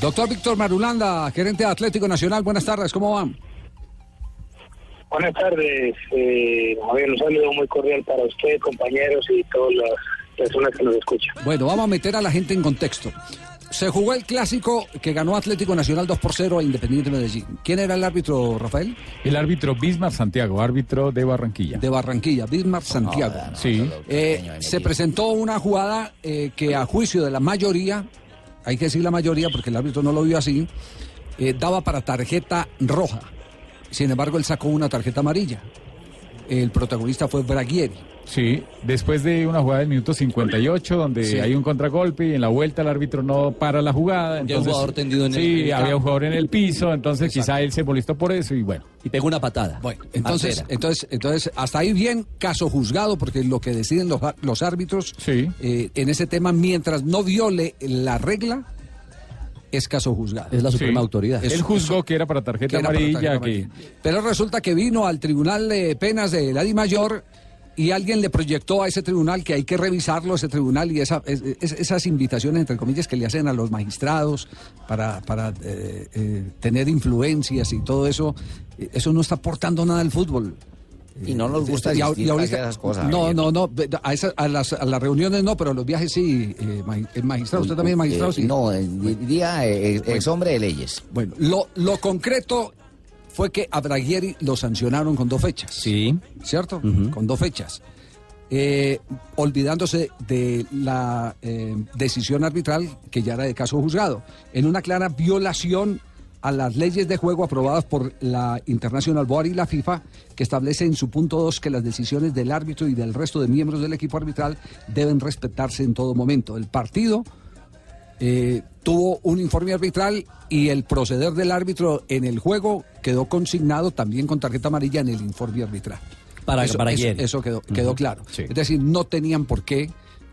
Doctor Víctor Marulanda, gerente de Atlético Nacional, buenas tardes, ¿cómo van? Buenas tardes, eh, Javier, un saludo muy cordial para usted, compañeros y todas las personas que nos escuchan. Bueno, vamos a meter a la gente en contexto. Se jugó el clásico que ganó Atlético Nacional 2 por 0 a Independiente Medellín. ¿Quién era el árbitro, Rafael? El árbitro Bismar Santiago, árbitro de Barranquilla. De Barranquilla, Bismar Santiago. Sí. Eh, se presentó una jugada eh, que a juicio de la mayoría, hay que decir la mayoría porque el árbitro no lo vio así, eh, daba para tarjeta roja. Sin embargo, él sacó una tarjeta amarilla. El protagonista fue Braguieri. Sí, después de una jugada del minuto 58 donde Sí. hay un contragolpe y en la vuelta el árbitro no para la jugada. Ya un Entonces, jugador tendido en el- Sí, el había campo. un jugador en el piso, entonces quizá él se molestó por eso y bueno. Y pegó una patada. Bueno, entonces, Artera. entonces, entonces, hasta ahí bien, caso juzgado, porque lo que deciden los, los árbitros Sí. eh, en ese tema, mientras no viole la regla, es caso juzgado. es la Sí. suprema autoridad. Él juzgó que era para que tarjeta para amarilla, tarjeta que amarilla. Pero resulta que vino al Tribunal de Penas de la Di Mayor y alguien le proyectó a ese tribunal que hay que revisarlo, ese tribunal, y esa, es- es- esas invitaciones, entre comillas, que le hacen a los magistrados para, para eh, eh, tener influencias y todo eso, eh, eso no está aportando nada al fútbol. Y no nos gusta Y y ahorita- esas cosas. No, no, no, a, esa- a las, a las reuniones no, pero a los viajes sí, eh, el magistrado, usted también es magistrado, Eh, sí. No, eh, diría eh, ex hombre de leyes. Bueno, lo, lo concreto fue que a Braguieri lo sancionaron con dos fechas. Sí. ¿Cierto? Con dos fechas. Eh, olvidándose de la eh, decisión arbitral que ya era de caso juzgado, en una clara violación a las leyes de juego aprobadas por la International Board y la FIFA, que establece en su punto 2 que las decisiones del árbitro y del resto de miembros del equipo arbitral deben respetarse en todo momento. El partido eh, tuvo un informe arbitral y el proceder del árbitro en el juego quedó consignado también con tarjeta amarilla en el informe arbitral. Para- eso, para eso- eso quedó, quedó claro. sí. Es decir, no tenían por qué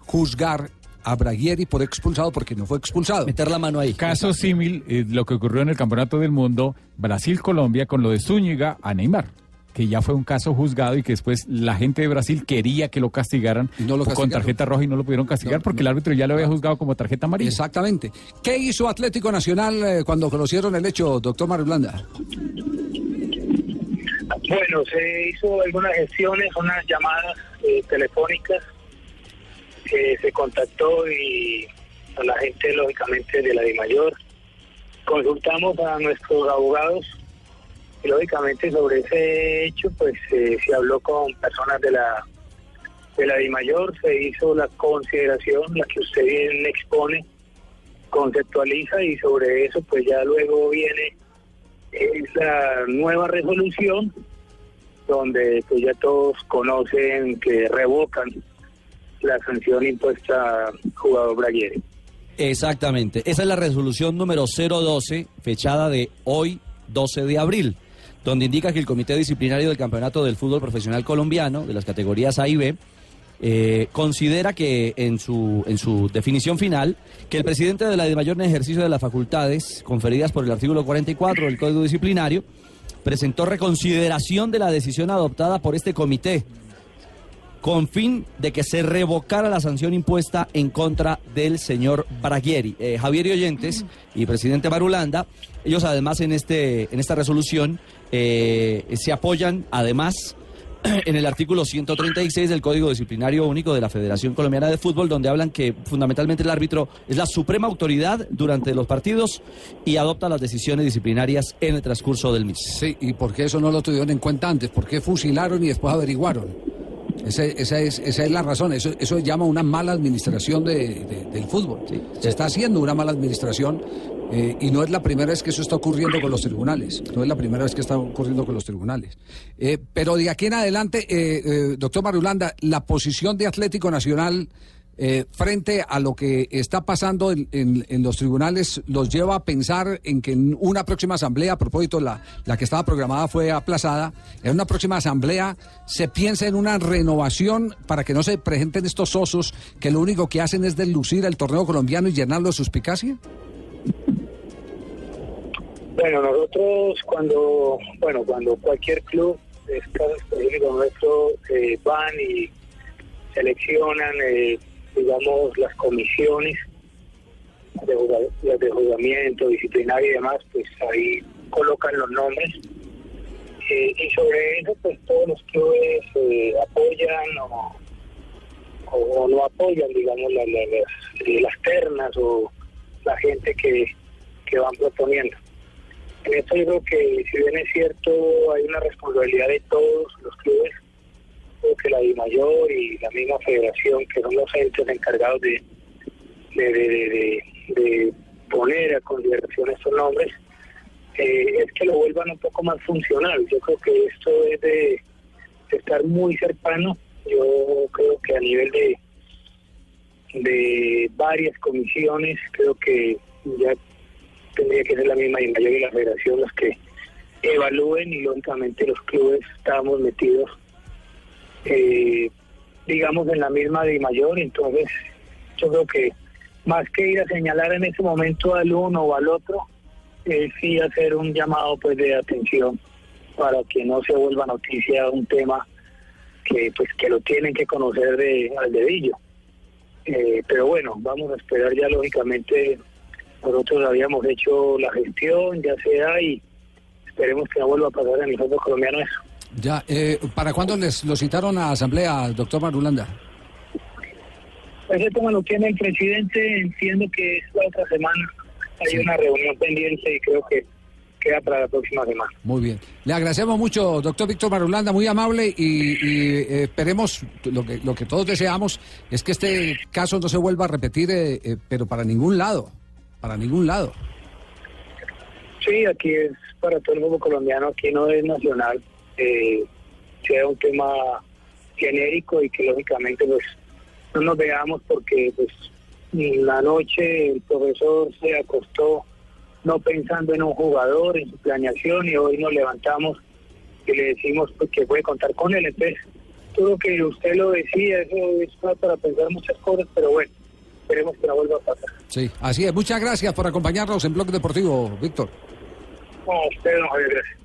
juzgar a Braguieri por expulsado porque no fue expulsado. Meter la mano ahí. caso símil eh, lo que ocurrió en el Campeonato del Mundo Brasil-Colombia con lo de Zúñiga a Neymar, que ya fue un caso juzgado y que después la gente de Brasil quería que lo castigaran Y no lo con tarjeta roja y no lo pudieron castigar No, porque no. el árbitro ya lo había juzgado como tarjeta amarilla. Exactamente. ¿Qué hizo Atlético Nacional eh, cuando conocieron el hecho, doctor Mario Blanda? Bueno, se hizo algunas gestiones, unas llamadas eh, telefónicas, que se contactó y a la gente, lógicamente, de la DIMAYOR. Consultamos a nuestros abogados y, lógicamente, sobre ese hecho, pues eh, se habló con personas de la de la DIMAYOR, se hizo la consideración, la que usted bien expone, conceptualiza y sobre eso, pues ya luego viene esa nueva resolución donde pues ya todos conocen que revocan la sanción impuesta al jugador Braguieri. Exactamente. Esa es la resolución número 012, fechada de hoy, 12 de abril, donde indica que el Comité Disciplinario del Campeonato del Fútbol Profesional Colombiano, de las categorías A y B, eh, considera que en su, en su definición final, que el presidente de la de mayor ejercicio de las facultades conferidas por el artículo 44 del Código Disciplinario presentó reconsideración de la decisión adoptada por este comité con fin de que se revocara la sanción impuesta en contra del señor Braguieri. Eh, Javier y Oyentes y presidente Marulanda, ellos además en, este, en esta resolución eh, se apoyan además en el artículo 136 del Código Disciplinario Único de la Federación Colombiana de Fútbol, donde hablan que fundamentalmente el árbitro es la suprema autoridad durante los partidos y adopta las decisiones disciplinarias en el transcurso del mismo. Sí, ¿y por qué eso no lo tuvieron en cuenta antes? ¿Por qué fusilaron y después averiguaron? Ese- esa, es, esa es la razón. Eso, eso llama una mala administración de- de- del fútbol. Se está haciendo una mala administración eh, y no es la primera vez que eso está ocurriendo con los tribunales. No es la primera vez que está ocurriendo con los tribunales. Eh, pero de aquí en adelante, eh, eh, doctor Marulanda, la posición de Atlético Nacional eh, frente a lo que está pasando en, en- los tribunales, los lleva a pensar en que en una próxima asamblea, a propósito, la, la que estaba programada fue aplazada, en una próxima asamblea se piensa en una renovación para que no se presenten estos osos que lo único que hacen es deslucir el torneo colombiano y llenarlo de suspicacia? Bueno, nosotros cuando, bueno, cuando cualquier club, es caso específico nuestro, eh, van y seleccionan, eh, digamos, las comisiones de, las de juzgamiento, disciplinario y demás, pues ahí colocan los nombres. Eh, y sobre eso, pues todos los clubes eh, apoyan o, no apoyan, digamos, la- la- las, eh, las ternas o la gente que, que van proponiendo. En esto yo creo que, si bien es cierto, hay una responsabilidad de todos los clubes, la DIMAYOR y la misma federación, que son los entes encargados de, de, de, de- poner a consideración estos nombres, eh, es que lo vuelvan un poco más funcional. Yo creo que esto es de, de estar muy cercano. Yo creo que a nivel de, de varias comisiones, creo que ya tendría que ser la misma y mayor y la federación los que evalúen y lógicamente los clubes estamos metidos eh, digamos en la misma de mayor entonces yo creo que más que ir a señalar en ese momento al uno o al otro es sí hacer un llamado pues de atención para que no se vuelva noticia un tema que pues que lo tienen que conocer de al dedillo Eh, pero bueno vamos a esperar ya lógicamente nosotros habíamos hecho la gestión, ya se da y esperemos que no vuelva a pasar en el fútbol colombiano eso. Ya, eh, ¿para cuándo les lo citaron a asamblea, doctor Marulanda? Ese tema lo tiene el presidente, entiendo que es la otra semana. Hay una reunión pendiente y creo que queda para la próxima semana. Muy bien. Le agradecemos mucho, doctor Víctor Marulanda, muy amable y, y, eh, esperemos, lo que, lo que todos deseamos es que este caso no se vuelva a repetir, eh, eh, pero para ningún lado, para ningún lado. Sí, aquí es para todo el mundo colombiano, aquí no es nacional. Eh, sea un tema genérico y que lógicamente pues no nos veamos porque pues la noche el profesor se acostó no pensando en un jugador, en su planeación y hoy nos levantamos y le decimos pues que puede contar con él. Entonces, todo lo que usted lo decía, eso es para pensar muchas cosas, pero bueno, esperemos que no vuelva a pasar. Sí, así es. Muchas gracias por acompañarnos en Blog Deportivo, Víctor. No, a usted, don Javier, gracias.